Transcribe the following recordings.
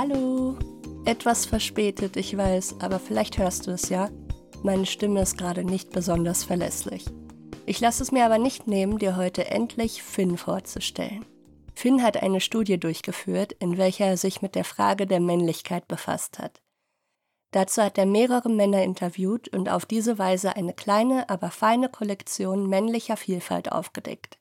Hallo. Etwas verspätet, ich weiß, aber vielleicht hörst du es ja. Meine Stimme ist gerade nicht besonders verlässlich. Ich lasse es mir aber nicht nehmen, dir heute endlich Finn vorzustellen. Finn hat eine Studie durchgeführt, in welcher er sich mit der Frage der Männlichkeit befasst hat. Dazu hat er mehrere Männer interviewt und auf diese Weise eine kleine, aber feine Kollektion männlicher Vielfalt aufgedeckt.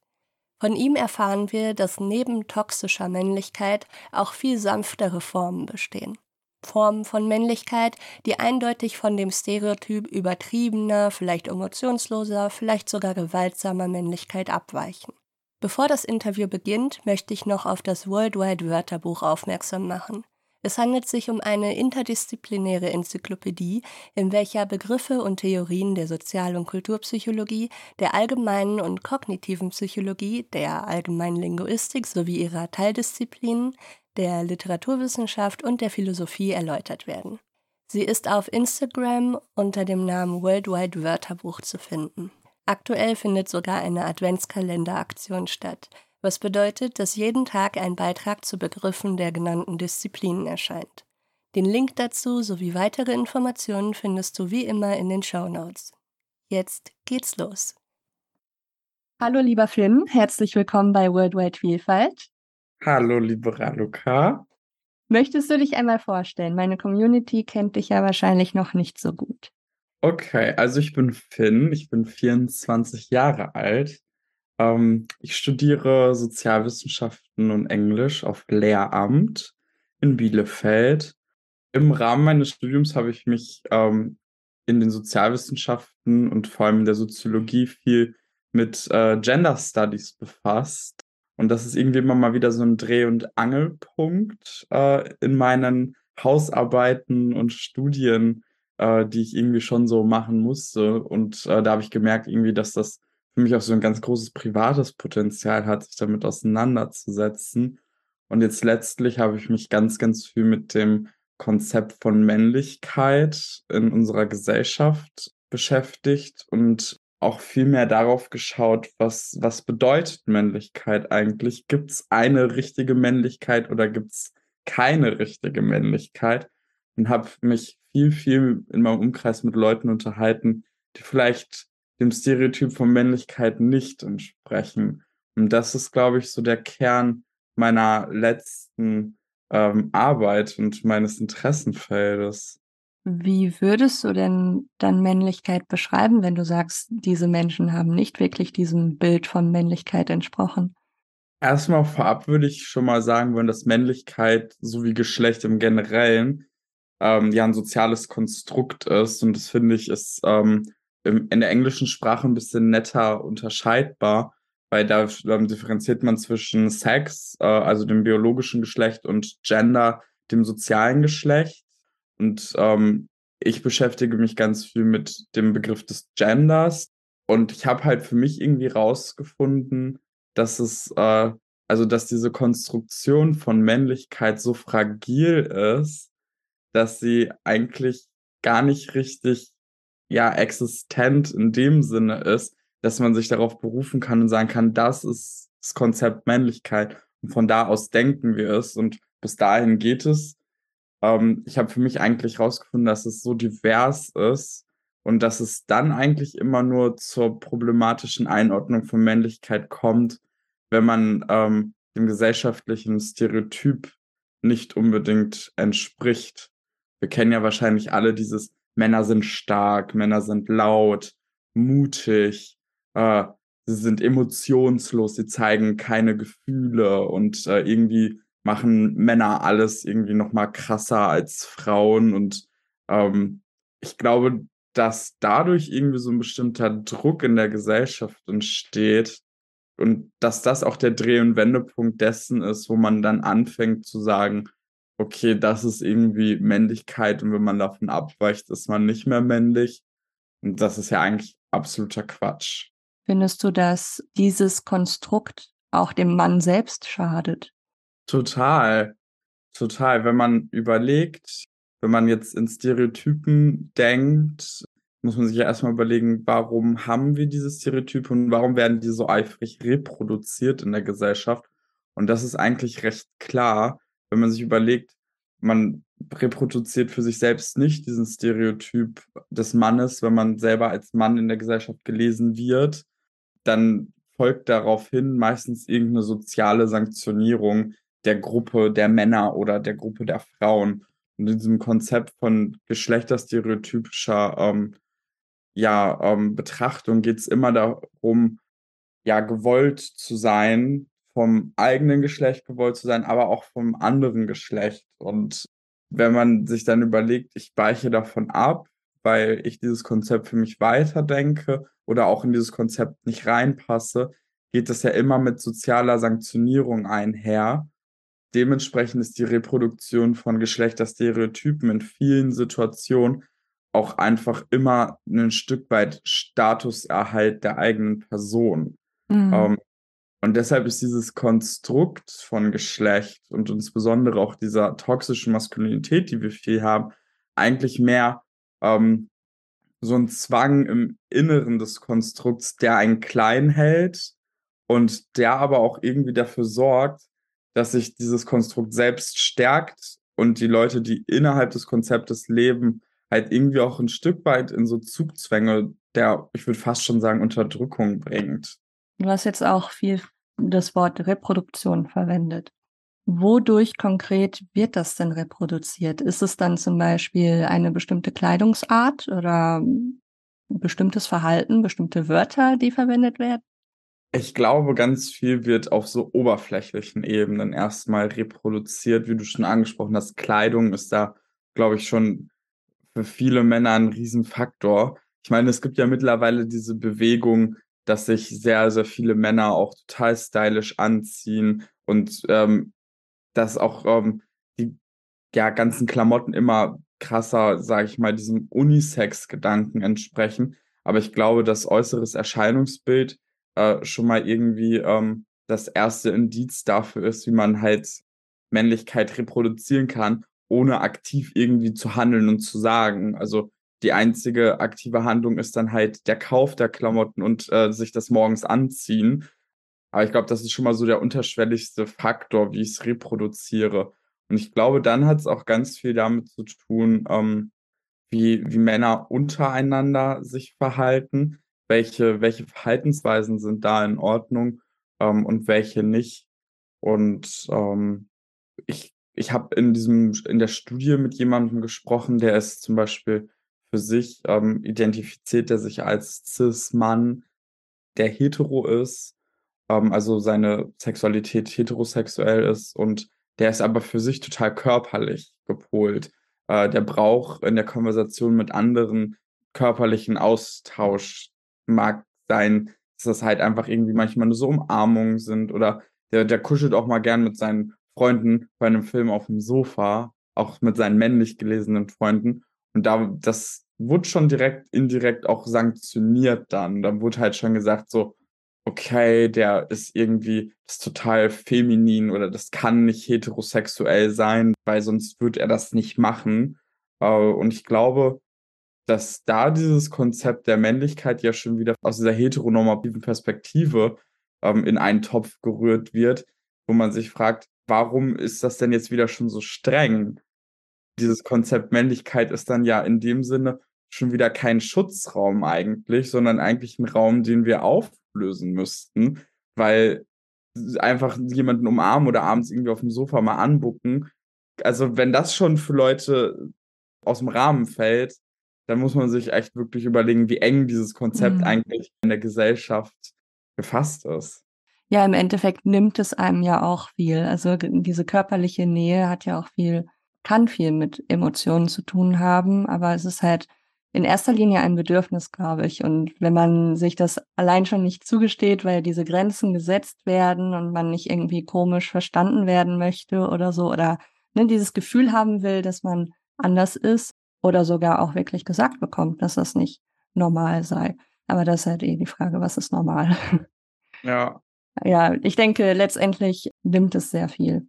Von ihm erfahren wir, dass neben toxischer Männlichkeit auch viel sanftere Formen bestehen. Formen von Männlichkeit, die eindeutig von dem Stereotyp übertriebener, vielleicht emotionsloser, vielleicht sogar gewaltsamer Männlichkeit abweichen. Bevor das Interview beginnt, möchte ich noch auf das Worldwide Wörterbuch aufmerksam machen. Es handelt sich um eine interdisziplinäre Enzyklopädie, in welcher Begriffe und Theorien der Sozial- und Kulturpsychologie, der allgemeinen und kognitiven Psychologie, der allgemeinen Linguistik sowie ihrer Teildisziplinen, der Literaturwissenschaft und der Philosophie erläutert werden. Sie ist auf Instagram unter dem Namen Worldwide Wörterbuch zu finden. Aktuell findet sogar eine Adventskalenderaktion statt – was bedeutet, dass jeden Tag ein Beitrag zu Begriffen der genannten Disziplinen erscheint. Den Link dazu sowie weitere Informationen findest du wie immer in den Show Notes. Jetzt geht's los. Hallo lieber Finn, herzlich willkommen bei Worldwide Vielfalt. Hallo liebe Raluca. Möchtest du dich einmal vorstellen? Meine Community kennt dich ja wahrscheinlich noch nicht so gut. Okay, also ich bin Finn, ich bin 24 Jahre alt ähm, ich studiere Sozialwissenschaften und Englisch auf Lehramt in Bielefeld. Im Rahmen meines Studiums habe ich mich ähm, in den Sozialwissenschaften und vor allem in der Soziologie viel mit äh, Gender Studies befasst. Und das ist irgendwie immer mal wieder so ein Dreh- und Angelpunkt äh, in meinen Hausarbeiten und Studien, äh, die ich irgendwie schon so machen musste. Und äh, da habe ich gemerkt, irgendwie, dass das für mich auch so ein ganz großes privates Potenzial hat, sich damit auseinanderzusetzen. Und jetzt letztlich habe ich mich ganz, ganz viel mit dem Konzept von Männlichkeit in unserer Gesellschaft beschäftigt und auch viel mehr darauf geschaut, was, was bedeutet Männlichkeit eigentlich? Gibt es eine richtige Männlichkeit oder gibt es keine richtige Männlichkeit? Und habe mich viel, viel in meinem Umkreis mit Leuten unterhalten, die vielleicht dem Stereotyp von Männlichkeit nicht entsprechen. Und das ist, glaube ich, so der Kern meiner letzten ähm, Arbeit und meines Interessenfeldes. Wie würdest du denn dann Männlichkeit beschreiben, wenn du sagst, diese Menschen haben nicht wirklich diesem Bild von Männlichkeit entsprochen? Erstmal vorab würde ich schon mal sagen wollen, dass Männlichkeit sowie Geschlecht im Generellen ähm, ja ein soziales Konstrukt ist. Und das finde ich ist ähm, in der englischen Sprache ein bisschen netter unterscheidbar, weil da ähm, differenziert man zwischen Sex, äh, also dem biologischen Geschlecht, und Gender, dem sozialen Geschlecht. Und ähm, ich beschäftige mich ganz viel mit dem Begriff des Genders. Und ich habe halt für mich irgendwie rausgefunden, dass es, äh, also dass diese Konstruktion von Männlichkeit so fragil ist, dass sie eigentlich gar nicht richtig ja existent in dem Sinne ist, dass man sich darauf berufen kann und sagen kann, das ist das Konzept Männlichkeit und von da aus denken wir es und bis dahin geht es. Ähm, ich habe für mich eigentlich herausgefunden, dass es so divers ist und dass es dann eigentlich immer nur zur problematischen Einordnung von Männlichkeit kommt, wenn man ähm, dem gesellschaftlichen Stereotyp nicht unbedingt entspricht. Wir kennen ja wahrscheinlich alle dieses Männer sind stark, Männer sind laut, mutig, äh, sie sind emotionslos, sie zeigen keine Gefühle und äh, irgendwie machen Männer alles irgendwie noch mal krasser als Frauen und ähm, ich glaube, dass dadurch irgendwie so ein bestimmter Druck in der Gesellschaft entsteht und dass das auch der Dreh- und Wendepunkt dessen ist, wo man dann anfängt zu sagen, okay, das ist irgendwie Männlichkeit und wenn man davon abweicht, ist man nicht mehr männlich. Und das ist ja eigentlich absoluter Quatsch. Findest du, dass dieses Konstrukt auch dem Mann selbst schadet? Total, total. Wenn man überlegt, wenn man jetzt in Stereotypen denkt, muss man sich ja erstmal überlegen, warum haben wir diese Stereotype und warum werden die so eifrig reproduziert in der Gesellschaft? Und das ist eigentlich recht klar, wenn man sich überlegt, man reproduziert für sich selbst nicht diesen Stereotyp des Mannes, wenn man selber als Mann in der Gesellschaft gelesen wird, dann folgt daraufhin meistens irgendeine soziale Sanktionierung der Gruppe der Männer oder der Gruppe der Frauen. Und in diesem Konzept von geschlechterstereotypischer ähm, ja, ähm, Betrachtung geht es immer darum, ja, gewollt zu sein, vom eigenen Geschlecht gewollt zu sein, aber auch vom anderen Geschlecht. Und wenn man sich dann überlegt, ich weiche davon ab, weil ich dieses Konzept für mich weiterdenke oder auch in dieses Konzept nicht reinpasse, geht das ja immer mit sozialer Sanktionierung einher. Dementsprechend ist die Reproduktion von Geschlechterstereotypen in vielen Situationen auch einfach immer ein Stück weit Statuserhalt der eigenen Person. Mhm. Ähm, und deshalb ist dieses Konstrukt von Geschlecht und insbesondere auch dieser toxischen Maskulinität, die wir viel haben, eigentlich mehr ähm, so ein Zwang im Inneren des Konstrukts, der einen klein hält und der aber auch irgendwie dafür sorgt, dass sich dieses Konstrukt selbst stärkt und die Leute, die innerhalb des Konzeptes leben, halt irgendwie auch ein Stück weit in so Zugzwänge der, ich würde fast schon sagen, Unterdrückung bringt. Du hast jetzt auch viel das Wort Reproduktion verwendet. Wodurch konkret wird das denn reproduziert? Ist es dann zum Beispiel eine bestimmte Kleidungsart oder bestimmtes Verhalten, bestimmte Wörter, die verwendet werden? Ich glaube, ganz viel wird auf so oberflächlichen Ebenen erstmal reproduziert, wie du schon angesprochen hast. Kleidung ist da, glaube ich, schon für viele Männer ein Riesenfaktor. Ich meine, es gibt ja mittlerweile diese Bewegung, dass sich sehr, sehr viele Männer auch total stylisch anziehen und ähm, dass auch ähm, die ja, ganzen Klamotten immer krasser, sage ich mal, diesem Unisex-Gedanken entsprechen. Aber ich glaube, das äußeres Erscheinungsbild äh, schon mal irgendwie ähm, das erste Indiz dafür ist, wie man halt Männlichkeit reproduzieren kann ohne aktiv irgendwie zu handeln und zu sagen. Also die einzige aktive Handlung ist dann halt der Kauf der Klamotten und äh, sich das morgens anziehen. Aber ich glaube, das ist schon mal so der unterschwelligste Faktor, wie ich es reproduziere. Und ich glaube, dann hat es auch ganz viel damit zu tun, ähm, wie, wie Männer untereinander sich verhalten, welche, welche Verhaltensweisen sind da in Ordnung ähm, und welche nicht. Und ähm, ich ich habe in diesem, in der Studie mit jemandem gesprochen, der ist zum Beispiel für sich ähm, identifiziert er sich als Cis-Mann, der hetero ist, ähm, also seine Sexualität heterosexuell ist und der ist aber für sich total körperlich gepolt. Äh, der braucht in der Konversation mit anderen körperlichen Austausch mag sein, dass das halt einfach irgendwie manchmal nur so Umarmungen sind oder der, der kuschelt auch mal gern mit seinen Freunden bei einem Film auf dem Sofa, auch mit seinen männlich gelesenen Freunden. Und da, das wurde schon direkt, indirekt auch sanktioniert dann. Da wurde halt schon gesagt, so, okay, der ist irgendwie ist total feminin oder das kann nicht heterosexuell sein, weil sonst würde er das nicht machen. Äh, und ich glaube, dass da dieses Konzept der Männlichkeit ja schon wieder aus dieser heteronormativen Perspektive ähm, in einen Topf gerührt wird, wo man sich fragt, warum ist das denn jetzt wieder schon so streng? Dieses Konzept Männlichkeit ist dann ja in dem Sinne schon wieder kein Schutzraum eigentlich, sondern eigentlich ein Raum, den wir auflösen müssten, weil einfach jemanden umarmen oder abends irgendwie auf dem Sofa mal anbucken. Also wenn das schon für Leute aus dem Rahmen fällt, dann muss man sich echt wirklich überlegen, wie eng dieses Konzept mhm. eigentlich in der Gesellschaft gefasst ist. Ja, im Endeffekt nimmt es einem ja auch viel. Also diese körperliche Nähe hat ja auch viel, kann viel mit Emotionen zu tun haben, aber es ist halt in erster Linie ein Bedürfnis, glaube ich. Und wenn man sich das allein schon nicht zugesteht, weil diese Grenzen gesetzt werden und man nicht irgendwie komisch verstanden werden möchte oder so, oder ne, dieses Gefühl haben will, dass man anders ist oder sogar auch wirklich gesagt bekommt, dass das nicht normal sei. Aber das ist halt eh die Frage, was ist normal? Ja, ja, ich denke, letztendlich nimmt es sehr viel.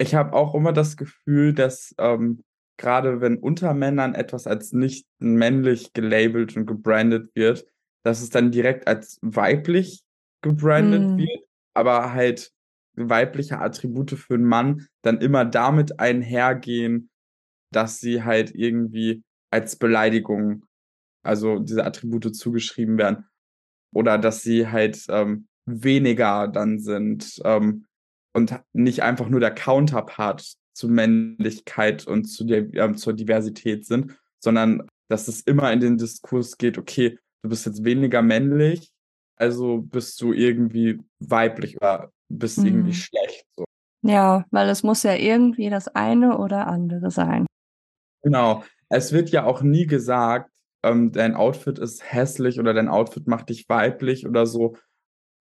Ich habe auch immer das Gefühl, dass ähm, gerade wenn unter Männern etwas als nicht männlich gelabelt und gebrandet wird, dass es dann direkt als weiblich gebrandet mm. wird, aber halt weibliche Attribute für einen Mann dann immer damit einhergehen, dass sie halt irgendwie als Beleidigung, also diese Attribute zugeschrieben werden. Oder dass sie halt ähm, weniger dann sind ähm, und nicht einfach nur der Counterpart zu Männlichkeit und zu der, äh, zur Diversität sind, sondern dass es immer in den Diskurs geht, okay, du bist jetzt weniger männlich, also bist du irgendwie weiblich oder bist mhm. irgendwie schlecht. So. Ja, weil es muss ja irgendwie das eine oder andere sein. Genau. Es wird ja auch nie gesagt, ähm, dein Outfit ist hässlich oder dein Outfit macht dich weiblich oder so.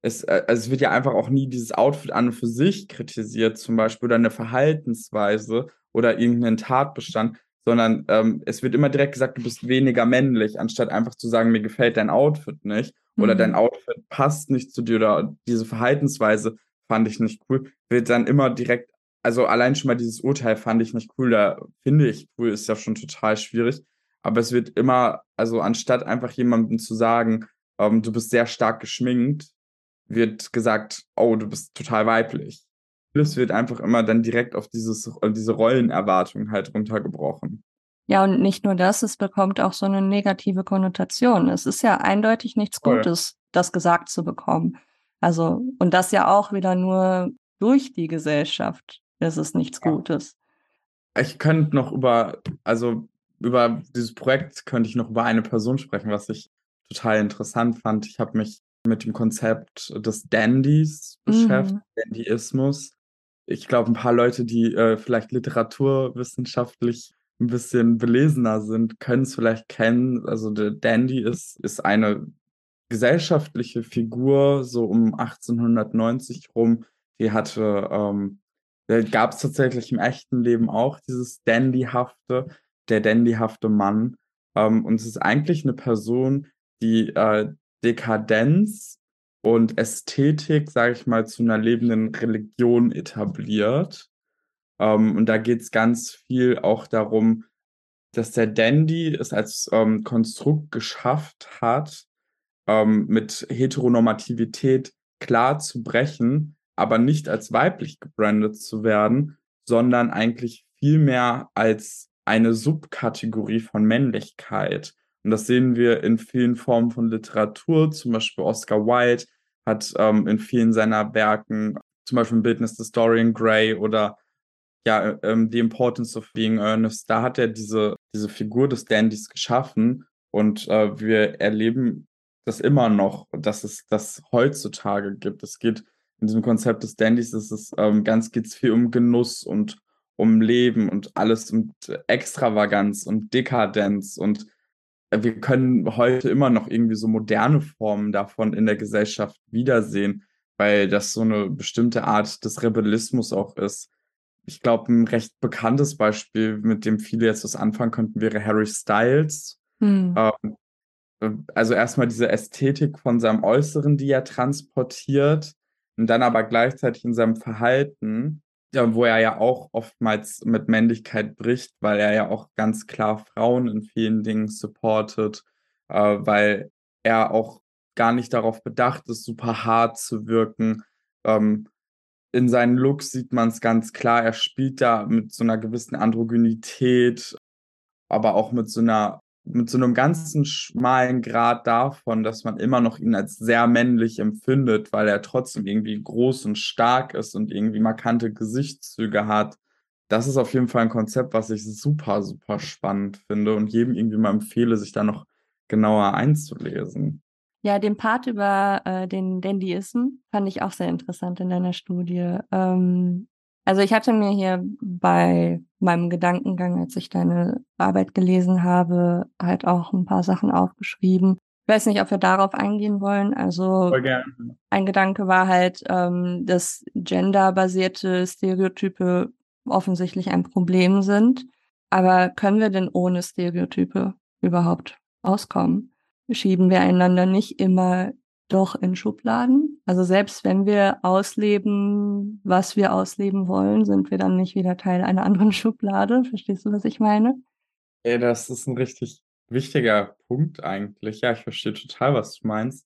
Es, äh, also es wird ja einfach auch nie dieses Outfit an und für sich kritisiert, zum Beispiel, oder eine Verhaltensweise oder irgendeinen Tatbestand, sondern ähm, es wird immer direkt gesagt, du bist weniger männlich, anstatt einfach zu sagen, mir gefällt dein Outfit nicht oder mhm. dein Outfit passt nicht zu dir oder diese Verhaltensweise fand ich nicht cool, wird dann immer direkt, also allein schon mal dieses Urteil fand ich nicht cool, da finde ich cool, ist ja schon total schwierig, aber es wird immer, also anstatt einfach jemandem zu sagen, ähm, du bist sehr stark geschminkt, wird gesagt, oh, du bist total weiblich. Das wird einfach immer dann direkt auf dieses, diese Rollenerwartung halt runtergebrochen. Ja, und nicht nur das, es bekommt auch so eine negative Konnotation. Es ist ja eindeutig nichts Voll. Gutes, das gesagt zu bekommen. Also, und das ja auch wieder nur durch die Gesellschaft ist es nichts ja. Gutes. Ich könnte noch über, also über dieses Projekt könnte ich noch über eine Person sprechen, was ich total interessant fand. Ich habe mich mit dem Konzept des Dandys beschäftigt, mhm. Dandyismus. Ich glaube, ein paar Leute, die äh, vielleicht literaturwissenschaftlich ein bisschen belesener sind, können es vielleicht kennen. Also der Dandy ist, ist eine gesellschaftliche Figur, so um 1890 rum. Die hatte, ähm, gab es tatsächlich im echten Leben auch dieses Dandyhafte, der dandyhafte Mann. Ähm, und es ist eigentlich eine Person, die äh, Dekadenz und Ästhetik, sage ich mal, zu einer lebenden Religion etabliert. Ähm, und da geht es ganz viel auch darum, dass der Dandy es als ähm, Konstrukt geschafft hat, ähm, mit Heteronormativität klar zu brechen, aber nicht als weiblich gebrandet zu werden, sondern eigentlich vielmehr als eine Subkategorie von Männlichkeit. Und das sehen wir in vielen Formen von Literatur, zum Beispiel Oscar Wilde hat ähm, in vielen seiner Werken, zum Beispiel im Bildnis des Dorian Gray oder ja, ähm, The Importance of Being Earnest, da hat er diese, diese Figur des Dandys geschaffen und äh, wir erleben das immer noch, dass es das heutzutage gibt. Es geht in diesem Konzept des Dandys, ist es ähm, ganz geht's viel um Genuss und um Leben und alles und Extravaganz und Dekadenz und wir können heute immer noch irgendwie so moderne Formen davon in der Gesellschaft wiedersehen, weil das so eine bestimmte Art des Rebellismus auch ist. Ich glaube, ein recht bekanntes Beispiel, mit dem viele jetzt was anfangen könnten, wäre Harry Styles. Hm. Ähm, also erstmal diese Ästhetik von seinem Äußeren, die er transportiert, und dann aber gleichzeitig in seinem Verhalten ja, wo er ja auch oftmals mit Männlichkeit bricht, weil er ja auch ganz klar Frauen in vielen Dingen supportet, äh, weil er auch gar nicht darauf bedacht ist, super hart zu wirken. Ähm, in seinen Looks sieht man es ganz klar, er spielt da mit so einer gewissen Androgynität, aber auch mit so einer mit so einem ganzen schmalen Grad davon, dass man immer noch ihn als sehr männlich empfindet, weil er trotzdem irgendwie groß und stark ist und irgendwie markante Gesichtszüge hat. Das ist auf jeden Fall ein Konzept, was ich super, super spannend finde und jedem irgendwie mal empfehle, sich da noch genauer einzulesen. Ja, den Part über äh, den Dandyism fand ich auch sehr interessant in deiner Studie. Ähm, also ich hatte mir hier bei meinem Gedankengang, als ich deine Arbeit gelesen habe, halt auch ein paar Sachen aufgeschrieben. Ich weiß nicht, ob wir darauf eingehen wollen. Also ein Gedanke war halt, ähm, dass genderbasierte Stereotype offensichtlich ein Problem sind. Aber können wir denn ohne Stereotype überhaupt auskommen? Schieben wir einander nicht immer doch in Schubladen. Also selbst wenn wir ausleben, was wir ausleben wollen, sind wir dann nicht wieder Teil einer anderen Schublade. Verstehst du, was ich meine? Ey, das ist ein richtig wichtiger Punkt eigentlich. Ja, ich verstehe total, was du meinst.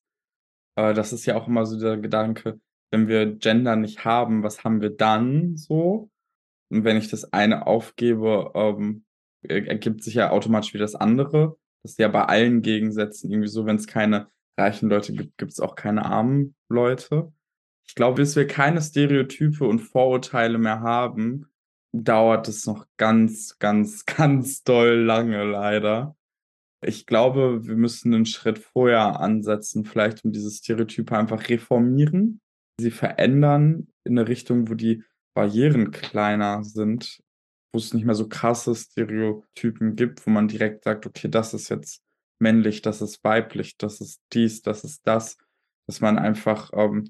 Aber das ist ja auch immer so der Gedanke, wenn wir Gender nicht haben, was haben wir dann so? Und wenn ich das eine aufgebe, ähm, ergibt sich ja automatisch wieder das andere. Das ist ja bei allen Gegensätzen irgendwie so, wenn es keine reichen Leute gibt, gibt es auch keine armen Leute. Ich glaube, bis wir keine Stereotype und Vorurteile mehr haben, dauert es noch ganz, ganz, ganz doll lange leider. Ich glaube, wir müssen einen Schritt vorher ansetzen, vielleicht um diese Stereotype einfach reformieren, sie verändern in eine Richtung, wo die Barrieren kleiner sind, wo es nicht mehr so krasse Stereotypen gibt, wo man direkt sagt, okay, das ist jetzt männlich, das ist weiblich, das ist dies, das ist das, dass man einfach ähm,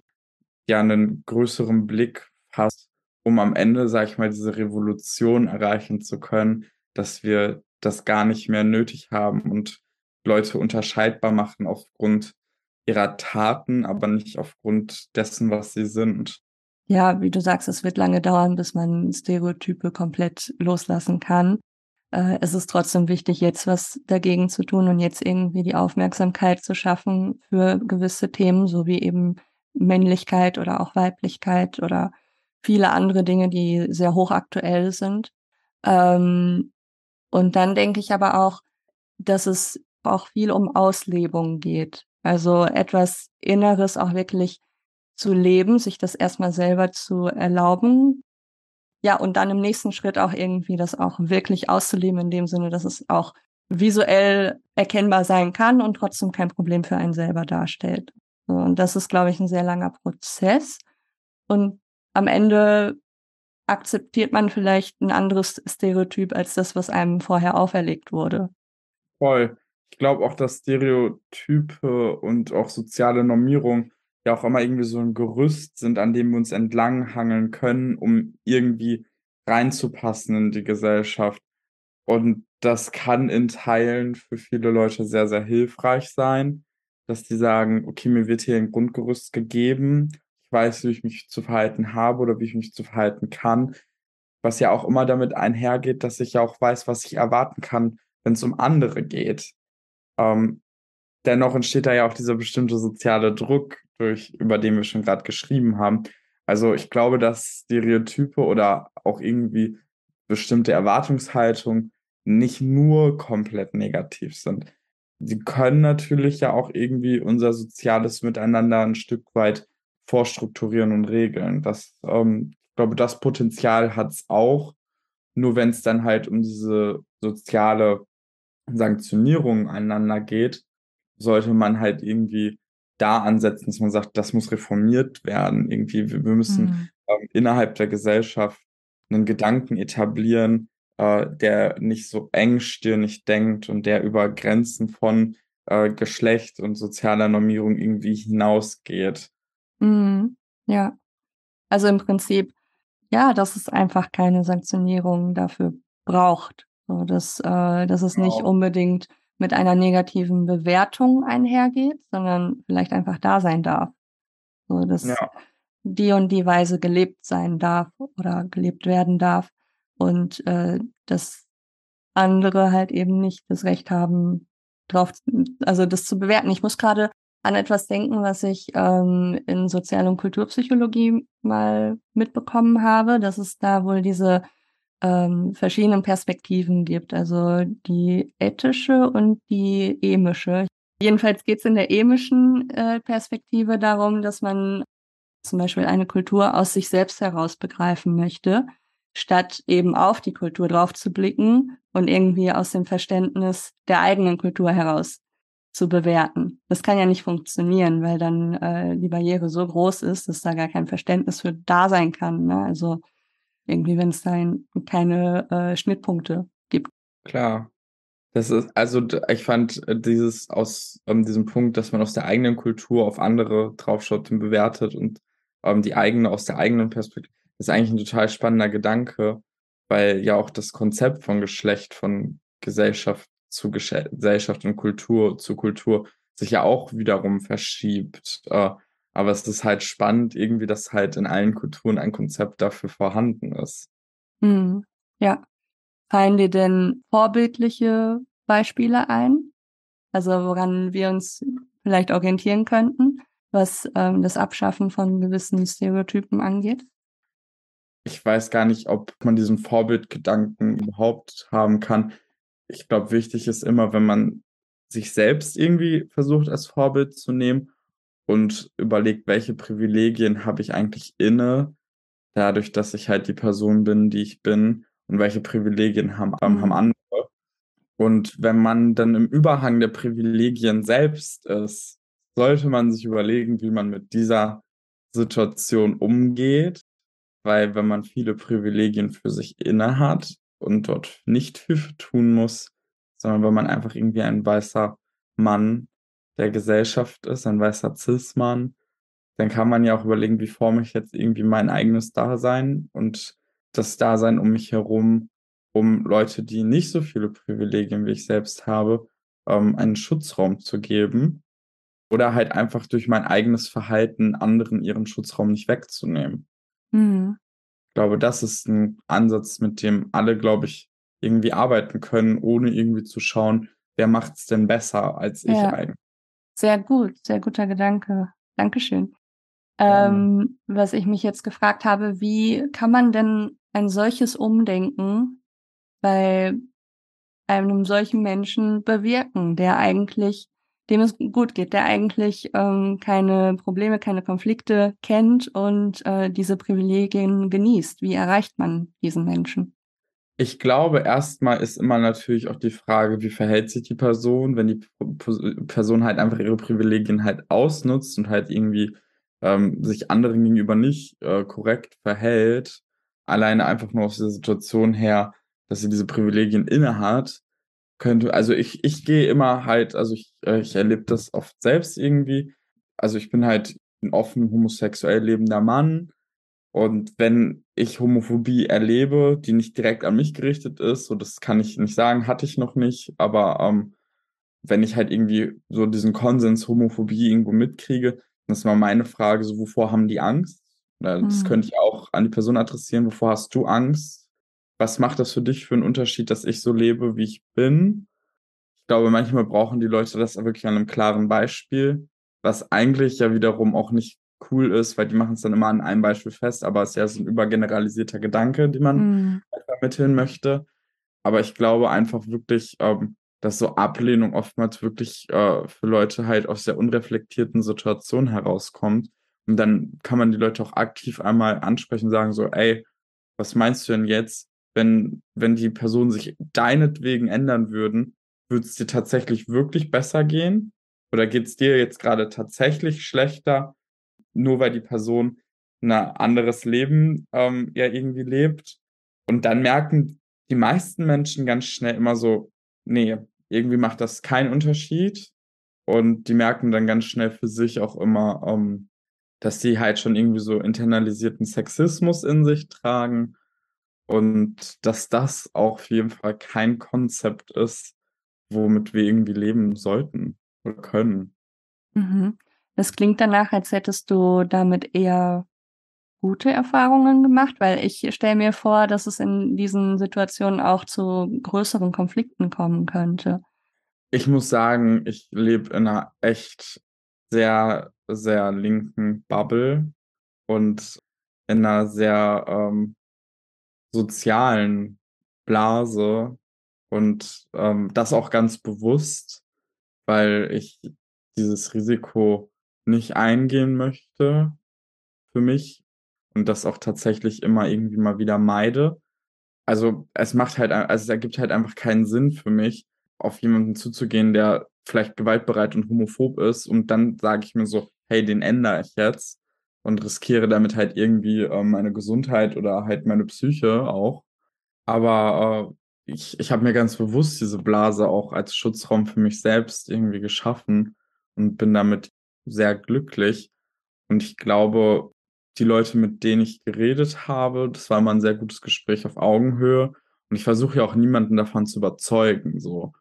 ja einen größeren Blick hast, um am Ende, sag ich mal, diese Revolution erreichen zu können, dass wir das gar nicht mehr nötig haben und Leute unterscheidbar machen aufgrund ihrer Taten, aber nicht aufgrund dessen, was sie sind. Ja, wie du sagst, es wird lange dauern, bis man Stereotype komplett loslassen kann. Äh, es ist trotzdem wichtig, jetzt was dagegen zu tun und jetzt irgendwie die Aufmerksamkeit zu schaffen für gewisse Themen, so wie eben Männlichkeit oder auch Weiblichkeit oder viele andere Dinge, die sehr hochaktuell sind. Ähm, und dann denke ich aber auch, dass es auch viel um Auslebung geht. Also etwas Inneres auch wirklich zu leben, sich das erstmal selber zu erlauben. Ja, und dann im nächsten Schritt auch irgendwie das auch wirklich auszuleben, in dem Sinne, dass es auch visuell erkennbar sein kann und trotzdem kein Problem für einen selber darstellt. Und das ist, glaube ich, ein sehr langer Prozess. Und am Ende akzeptiert man vielleicht ein anderes Stereotyp als das, was einem vorher auferlegt wurde. Voll. Ich glaube auch, dass Stereotype und auch soziale Normierung ja auch immer irgendwie so ein Gerüst sind, an dem wir uns entlanghangeln können, um irgendwie reinzupassen in die Gesellschaft. Und das kann in Teilen für viele Leute sehr, sehr hilfreich sein, dass die sagen, okay, mir wird hier ein Grundgerüst gegeben, ich weiß, wie ich mich zu verhalten habe oder wie ich mich zu verhalten kann, was ja auch immer damit einhergeht, dass ich ja auch weiß, was ich erwarten kann, wenn es um andere geht. Ähm, dennoch entsteht da ja auch dieser bestimmte soziale Druck, durch, über den wir schon gerade geschrieben haben. Also ich glaube, dass Stereotype oder auch irgendwie bestimmte Erwartungshaltungen nicht nur komplett negativ sind. Sie können natürlich ja auch irgendwie unser soziales Miteinander ein Stück weit vorstrukturieren und regeln. Das, ähm, ich glaube, das Potenzial hat es auch. Nur wenn es dann halt um diese soziale Sanktionierung einander geht, sollte man halt irgendwie da ansetzen, dass man sagt, das muss reformiert werden. Irgendwie, wir, wir müssen mhm. ähm, innerhalb der Gesellschaft einen Gedanken etablieren, äh, der nicht so engstirnig denkt und der über Grenzen von äh, Geschlecht und sozialer Normierung irgendwie hinausgeht. Mhm. Ja. Also im Prinzip, ja, dass es einfach keine Sanktionierung dafür braucht. So, dass, äh, dass es genau. nicht unbedingt mit einer negativen Bewertung einhergeht, sondern vielleicht einfach da sein darf. So, dass ja. die und die Weise gelebt sein darf oder gelebt werden darf und äh, dass andere halt eben nicht das Recht haben, drauf, also das zu bewerten. Ich muss gerade an etwas denken, was ich ähm, in Sozial- und Kulturpsychologie mal mitbekommen habe, dass es da wohl diese ähm, verschiedenen Perspektiven gibt, also die ethische und die emische. Jedenfalls geht es in der emischen äh, Perspektive darum, dass man zum Beispiel eine Kultur aus sich selbst heraus begreifen möchte, statt eben auf die Kultur drauf zu blicken und irgendwie aus dem Verständnis der eigenen Kultur heraus zu bewerten. Das kann ja nicht funktionieren, weil dann äh, die Barriere so groß ist, dass da gar kein Verständnis für da sein kann. Ne? Also irgendwie, wenn es da keine äh, Schnittpunkte gibt. Klar. Das ist, also ich fand äh, dieses aus ähm, diesem Punkt, dass man aus der eigenen Kultur auf andere draufschaut und bewertet und ähm, die eigene aus der eigenen Perspektive, ist eigentlich ein total spannender Gedanke, weil ja auch das Konzept von Geschlecht, von Gesellschaft zu Gesellschaft und Kultur zu Kultur sich ja auch wiederum verschiebt. Äh, aber es ist halt spannend, irgendwie, dass halt in allen Kulturen ein Konzept dafür vorhanden ist. Mhm. Ja. Fallen dir denn vorbildliche Beispiele ein? Also woran wir uns vielleicht orientieren könnten? was ähm, das Abschaffen von gewissen Stereotypen angeht? Ich weiß gar nicht, ob man diesen Vorbildgedanken überhaupt haben kann. Ich glaube, wichtig ist immer, wenn man sich selbst irgendwie versucht als Vorbild zu nehmen und überlegt, welche Privilegien habe ich eigentlich inne, dadurch, dass ich halt die Person bin, die ich bin und welche Privilegien haben, mhm. haben andere. Und wenn man dann im Überhang der Privilegien selbst ist, sollte man sich überlegen, wie man mit dieser Situation umgeht, weil wenn man viele Privilegien für sich inne hat und dort nicht viel tun muss, sondern wenn man einfach irgendwie ein weißer Mann der Gesellschaft ist, ein weißer Cis-Mann, dann kann man ja auch überlegen, wie forme ich jetzt irgendwie mein eigenes Dasein und das Dasein um mich herum, um Leute, die nicht so viele Privilegien wie ich selbst habe, ähm, einen Schutzraum zu geben oder halt einfach durch mein eigenes Verhalten anderen ihren Schutzraum nicht wegzunehmen. Mhm. Ich glaube, das ist ein Ansatz, mit dem alle, glaube ich, irgendwie arbeiten können, ohne irgendwie zu schauen, wer macht es denn besser als ich ja. eigentlich. Sehr gut, sehr guter Gedanke. Dankeschön. Ähm, was ich mich jetzt gefragt habe, wie kann man denn ein solches Umdenken bei einem solchen Menschen bewirken, der eigentlich, dem es gut geht, der eigentlich ähm, keine Probleme, keine Konflikte kennt und äh, diese Privilegien genießt. Wie erreicht man diesen Menschen? Ich glaube, erstmal ist immer natürlich auch die Frage, wie verhält sich die Person, wenn die Person halt einfach ihre Privilegien halt ausnutzt und halt irgendwie ähm, sich anderen gegenüber nicht äh, korrekt verhält, alleine einfach nur aus der Situation her, dass sie diese Privilegien innehat, könnte, also ich, ich gehe immer halt, also ich, äh, ich erlebe das oft selbst irgendwie. Also ich bin halt ein offen homosexuell lebender Mann. Und wenn ich Homophobie erlebe, die nicht direkt an mich gerichtet ist, so das kann ich nicht sagen, hatte ich noch nicht, aber ähm, wenn ich halt irgendwie so diesen Konsens Homophobie irgendwo mitkriege, das ist mal meine Frage, so wovor haben die Angst? Das mhm. könnte ich auch an die Person adressieren. Wovor hast du Angst? Was macht das für dich für einen Unterschied, dass ich so lebe, wie ich bin? Ich glaube, manchmal brauchen die Leute das wirklich an einem klaren Beispiel, was eigentlich ja wiederum auch nicht cool ist, weil die machen es dann immer an einem Beispiel fest, aber es ist ja so ein übergeneralisierter Gedanke, den man mhm. vermitteln möchte. Aber ich glaube einfach wirklich, ähm, dass so Ablehnung oftmals wirklich äh, für Leute halt aus der unreflektierten Situation herauskommt. Und dann kann man die Leute auch aktiv einmal ansprechen und sagen so, ey, was meinst du denn jetzt, wenn, wenn die Personen sich deinetwegen ändern würden, würde es dir tatsächlich wirklich besser gehen? Oder geht es dir jetzt gerade tatsächlich schlechter, nur weil die Person ein anderes Leben ähm, ja irgendwie lebt? Und dann merken die meisten Menschen ganz schnell immer so, nee, irgendwie macht das keinen Unterschied. Und die merken dann ganz schnell für sich auch immer, ähm, dass sie halt schon irgendwie so internalisierten Sexismus in sich tragen und dass das auch auf jeden Fall kein Konzept ist, womit wir irgendwie leben sollten oder können. Mhm. Das klingt danach, als hättest du damit eher gute Erfahrungen gemacht, weil ich stelle mir vor, dass es in diesen Situationen auch zu größeren Konflikten kommen könnte. Ich muss sagen, ich lebe in einer echt sehr, sehr linken Bubble und in einer sehr ähm, sozialen Blase und ähm, das auch ganz bewusst, weil ich dieses Risiko nicht eingehen möchte für mich und das auch tatsächlich immer irgendwie mal wieder meide. Also es macht halt, also es ergibt halt einfach keinen Sinn für mich, auf jemanden zuzugehen, der vielleicht gewaltbereit und homophob ist und dann sage ich mir so, hey, den ändere ich jetzt und riskiere damit halt irgendwie äh, meine Gesundheit oder halt meine Psyche auch. Aber äh, ich, ich habe mir ganz bewusst diese Blase auch als Schutzraum für mich selbst irgendwie geschaffen und bin damit sehr glücklich. Und ich glaube, die Leute, mit denen ich geredet habe, das war immer ein sehr gutes Gespräch auf Augenhöhe. Und ich versuche ja auch niemanden davon zu überzeugen. So,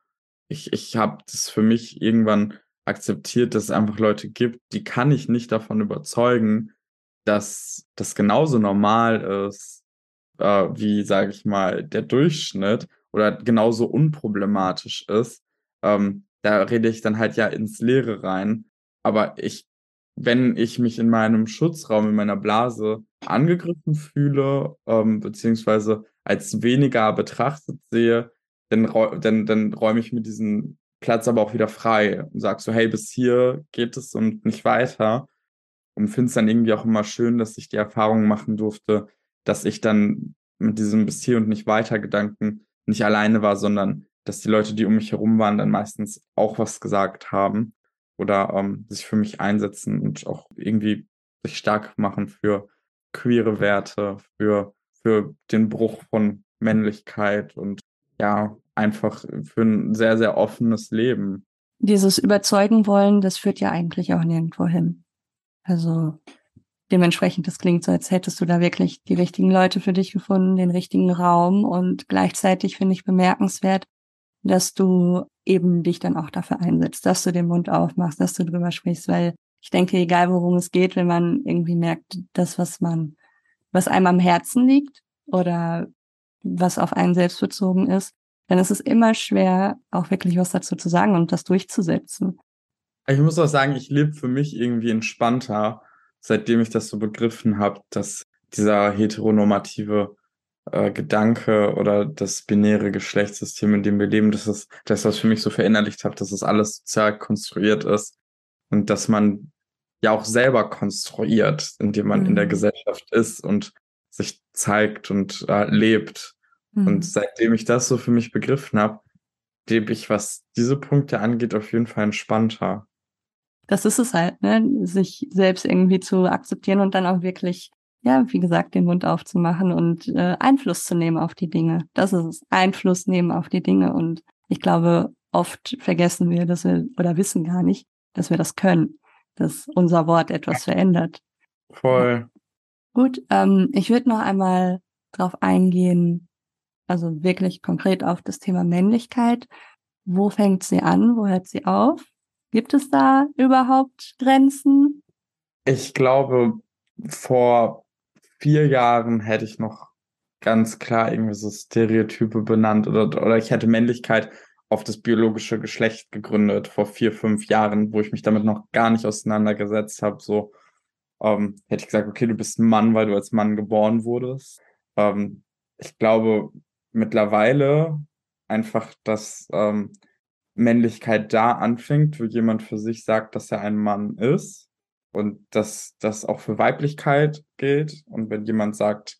ich, ich habe das für mich irgendwann akzeptiert, dass es einfach Leute gibt, die kann ich nicht davon überzeugen, dass das genauso normal ist, äh, wie, sage ich mal, der Durchschnitt oder genauso unproblematisch ist. Ähm, da rede ich dann halt ja ins Leere rein. Aber ich wenn ich mich in meinem Schutzraum, in meiner Blase angegriffen fühle, ähm, beziehungsweise als weniger betrachtet sehe, dann, dann, dann räume ich mir diesen Platz aber auch wieder frei und sag so, hey, bis hier geht es und nicht weiter. Und finde es dann irgendwie auch immer schön, dass ich die Erfahrung machen durfte, dass ich dann mit diesem bis hier und nicht weiter Gedanken nicht alleine war, sondern dass die Leute, die um mich herum waren, dann meistens auch was gesagt haben oder ähm, sich für mich einsetzen und auch irgendwie sich stark machen für queere Werte, für, für den Bruch von Männlichkeit und ja, einfach für ein sehr, sehr offenes Leben. Dieses Überzeugen wollen, das führt ja eigentlich auch nirgendwo hin. Also dementsprechend, das klingt so, als hättest du da wirklich die richtigen Leute für dich gefunden, den richtigen Raum und gleichzeitig finde ich bemerkenswert, dass du eben dich dann auch dafür einsetzt, dass du den Mund aufmachst, dass du drüber sprichst, weil ich denke, egal worum es geht, wenn man irgendwie merkt, das, was man, was einem am Herzen liegt oder was auf einen selbst bezogen ist, dann ist es immer schwer, auch wirklich was dazu zu sagen und das durchzusetzen. Ich muss auch sagen, ich lebe für mich irgendwie entspannter, seitdem ich das so begriffen habe, dass dieser heteronormative äh, Gedanke oder das binäre Geschlechtssystem, in dem wir leben, das ist das, was für mich so verinnerlicht hat, dass es alles sozial konstruiert ist und dass man ja auch selber konstruiert, indem man mhm. in der mhm. Gesellschaft ist und sich zeigt und äh, lebt. Mhm. Und seitdem ich das so für mich begriffen habe, lebe ich, was diese Punkte angeht, auf jeden Fall entspannter. Das ist es halt, ne? sich selbst irgendwie zu akzeptieren und dann auch wirklich, ja, wie gesagt, den Mund aufzumachen und äh, Einfluss zu nehmen auf die Dinge. Das ist es, Einfluss nehmen auf die Dinge. Und ich glaube, oft vergessen wir, dass wir oder wissen gar nicht, dass wir das können, dass unser Wort etwas verändert. Voll. Gut, ähm, ich würde noch einmal drauf eingehen, also wirklich konkret auf das Thema Männlichkeit. Wo fängt sie an? Wo hört sie auf? Gibt es da überhaupt Grenzen? Ich glaube, vor vier Jahren hätte ich noch ganz klar irgendwie so Stereotype benannt oder, oder ich hätte Männlichkeit auf das biologische Geschlecht gegründet vor vier, fünf Jahren, wo ich mich damit noch gar nicht auseinandergesetzt habe. So ähm, hätte ich gesagt, okay, du bist ein Mann, weil du als Mann geboren wurdest. Ähm, ich glaube, mittlerweile einfach, dass ähm, Männlichkeit da anfängt, wo jemand für sich sagt, dass er ein Mann ist und dass das auch für Weiblichkeit gilt. Und wenn jemand sagt,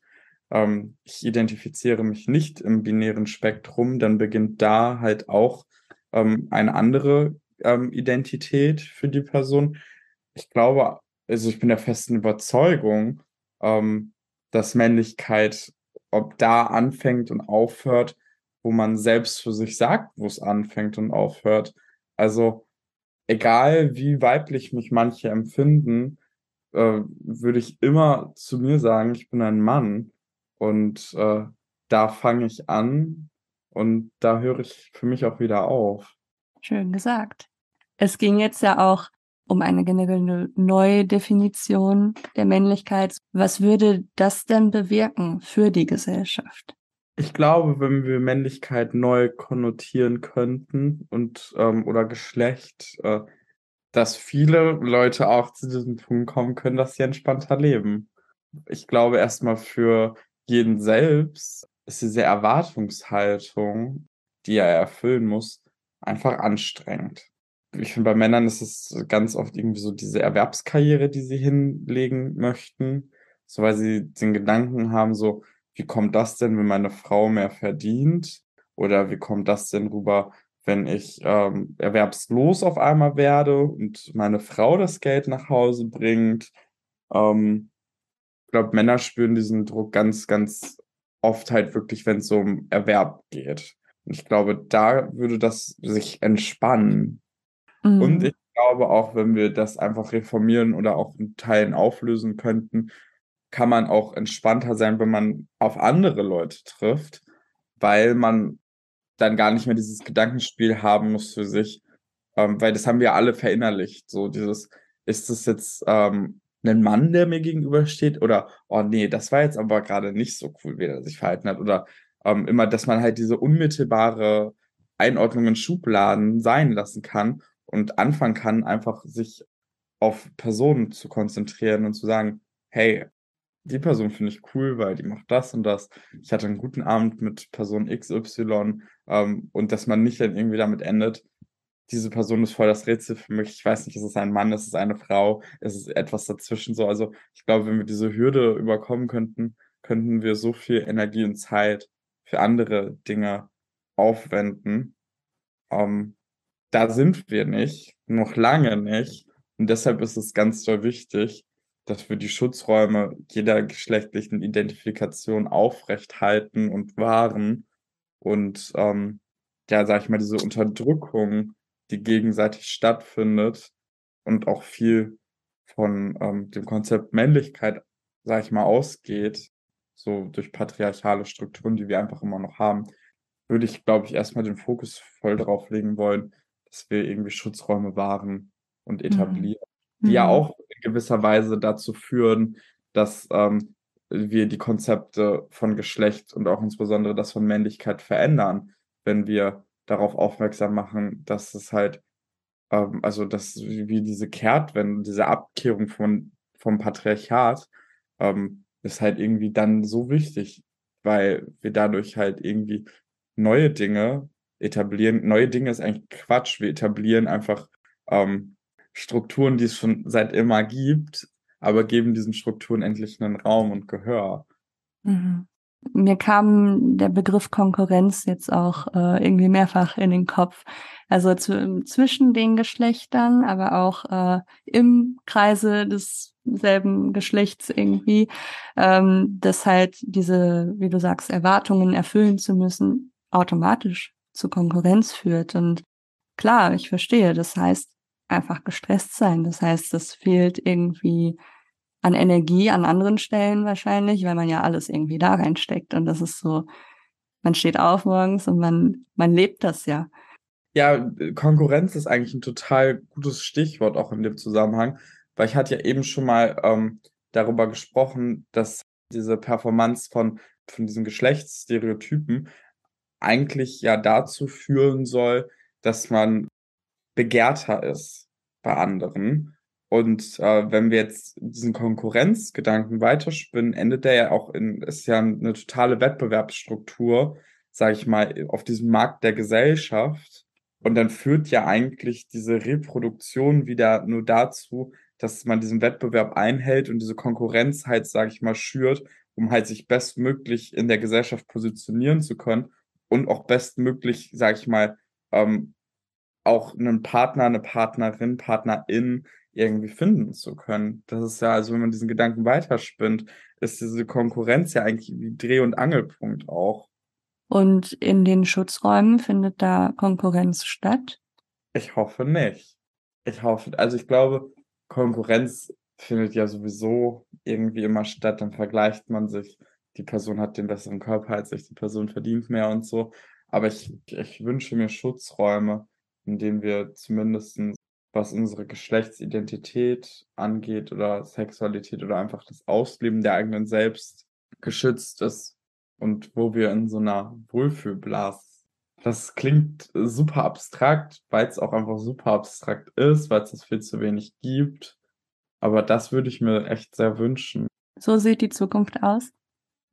ähm, ich identifiziere mich nicht im binären Spektrum, dann beginnt da halt auch ähm, eine andere ähm, Identität für die Person. Ich glaube, also ich bin der festen Überzeugung, ähm, dass Männlichkeit ob da anfängt und aufhört, wo man selbst für sich sagt, wo es anfängt und aufhört. Also egal wie weiblich mich manche empfinden, äh, würde ich immer zu mir sagen, ich bin ein Mann und äh, da fange ich an und da höre ich für mich auch wieder auf. Schön gesagt. Es ging jetzt ja auch um eine generelle Neudefinition der Männlichkeit. Was würde das denn bewirken für die Gesellschaft? Ich glaube, wenn wir Männlichkeit neu konnotieren könnten und ähm, oder Geschlecht, äh, dass viele Leute auch zu diesem Punkt kommen können, dass sie entspannter leben. Ich glaube erstmal für jeden selbst ist diese Erwartungshaltung, die er erfüllen muss, einfach anstrengend ich finde, bei Männern ist es ganz oft irgendwie so diese Erwerbskarriere, die sie hinlegen möchten. So, weil sie den Gedanken haben, so, wie kommt das denn, wenn meine Frau mehr verdient? Oder wie kommt das denn rüber, wenn ich ähm, erwerbslos auf einmal werde und meine Frau das Geld nach Hause bringt? Ähm, ich glaube, Männer spüren diesen Druck ganz, ganz oft halt wirklich, wenn es um Erwerb geht. Und ich glaube, da würde das sich entspannen. Mhm. Und ich glaube auch, wenn wir das einfach reformieren oder auch in Teilen auflösen könnten, kann man auch entspannter sein, wenn man auf andere Leute trifft, weil man dann gar nicht mehr dieses Gedankenspiel haben muss für sich, ähm, weil das haben wir alle verinnerlicht. So dieses, ist das jetzt ähm, ein Mann, der mir gegenübersteht? Oder, oh nee, das war jetzt aber gerade nicht so cool, wie er sich verhalten hat. Oder ähm, immer, dass man halt diese unmittelbare Einordnung in Schubladen sein lassen kann und anfangen kann, einfach sich auf Personen zu konzentrieren und zu sagen, hey, die Person finde ich cool, weil die macht das und das. Ich hatte einen guten Abend mit Person XY ähm, und dass man nicht dann irgendwie damit endet, diese Person ist voll das Rätsel für mich. Ich weiß nicht, ist es ein Mann, ist es eine Frau, ist es etwas dazwischen so. Also ich glaube, wenn wir diese Hürde überkommen könnten, könnten wir so viel Energie und Zeit für andere Dinge aufwenden. Ähm, da sind wir nicht, noch lange nicht. Und deshalb ist es ganz doll wichtig, dass wir die Schutzräume jeder geschlechtlichen Identifikation aufrechthalten und wahren und ähm, ja, sag ich mal, diese Unterdrückung, die gegenseitig stattfindet und auch viel von ähm, dem Konzept Männlichkeit, sag ich mal, ausgeht, so durch patriarchale Strukturen, die wir einfach immer noch haben, würde ich, glaube ich, erstmal den Fokus voll drauf legen wollen, dass wir irgendwie Schutzräume wahren und mhm. etablieren die mhm. ja auch in gewisser Weise dazu führen, dass ähm, wir die Konzepte von Geschlecht und auch insbesondere das von Männlichkeit verändern, wenn wir darauf aufmerksam machen, dass es halt, ähm, also dass wie diese Kehrtwende, diese Abkehrung von, vom Patriarchat, ähm, ist halt irgendwie dann so wichtig, weil wir dadurch halt irgendwie neue Dinge etablieren. Neue Dinge ist eigentlich Quatsch. Wir etablieren einfach ähm, Strukturen, die es schon seit immer gibt, aber geben diesen Strukturen endlich einen Raum und Gehör. Mhm. Mir kam der Begriff Konkurrenz jetzt auch äh, irgendwie mehrfach in den Kopf. Also zu, zwischen den Geschlechtern, aber auch äh, im Kreise desselben Geschlechts irgendwie, ähm, dass halt diese, wie du sagst, Erwartungen erfüllen zu müssen, automatisch zu Konkurrenz führt. Und klar, ich verstehe. Das heißt, einfach gestresst sein. Das heißt, es fehlt irgendwie an Energie an anderen Stellen wahrscheinlich, weil man ja alles irgendwie da reinsteckt. Und das ist so, man steht auf morgens und man, man lebt das ja. Ja, Konkurrenz ist eigentlich ein total gutes Stichwort auch in dem Zusammenhang, weil ich hatte ja eben schon mal ähm, darüber gesprochen, dass diese Performance von, von diesen Geschlechtsstereotypen eigentlich ja dazu führen soll, dass man begehrter ist bei anderen. Und äh, wenn wir jetzt diesen Konkurrenzgedanken weiterspinnen, endet der ja auch in, ist ja eine totale Wettbewerbsstruktur, sage ich mal, auf diesem Markt der Gesellschaft. Und dann führt ja eigentlich diese Reproduktion wieder nur dazu, dass man diesen Wettbewerb einhält und diese Konkurrenz halt, sage ich mal, schürt, um halt sich bestmöglich in der Gesellschaft positionieren zu können und auch bestmöglich, sage ich mal, ähm, auch einen Partner, eine Partnerin, Partnerin irgendwie finden zu können. Das ist ja, also wenn man diesen Gedanken weiterspinnt, ist diese Konkurrenz ja eigentlich wie Dreh- und Angelpunkt auch. Und in den Schutzräumen findet da Konkurrenz statt? Ich hoffe nicht. Ich hoffe, also ich glaube, Konkurrenz findet ja sowieso irgendwie immer statt, dann vergleicht man sich, die Person hat den besseren Körper als ich, die Person verdient mehr und so. Aber ich, ich wünsche mir Schutzräume, indem wir zumindest was unsere Geschlechtsidentität angeht oder Sexualität oder einfach das Ausleben der eigenen Selbst geschützt ist und wo wir in so einer Wohlfühlblase. Das klingt super abstrakt, weil es auch einfach super abstrakt ist, weil es viel zu wenig gibt. Aber das würde ich mir echt sehr wünschen. So sieht die Zukunft aus?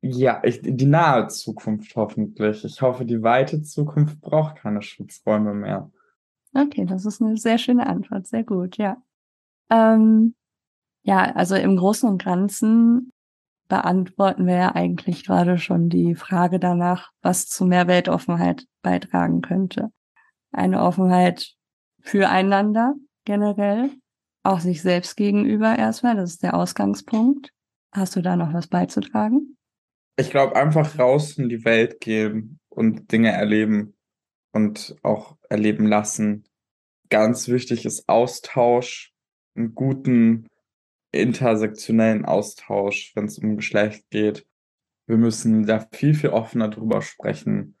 Ja, ich, die nahe Zukunft hoffentlich. Ich hoffe, die weite Zukunft braucht keine Schutzräume mehr. Okay, das ist eine sehr schöne Antwort, sehr gut, ja. Ähm, ja, also im Großen und Ganzen beantworten wir ja eigentlich gerade schon die Frage danach, was zu mehr Weltoffenheit beitragen könnte. Eine Offenheit füreinander generell, auch sich selbst gegenüber erstmal, das ist der Ausgangspunkt. Hast du da noch was beizutragen? Ich glaube, einfach raus in die Welt gehen und Dinge erleben und auch erleben lassen. Ganz wichtig ist Austausch, einen guten intersektionellen Austausch, wenn es um Geschlecht geht. Wir müssen da viel, viel offener drüber sprechen.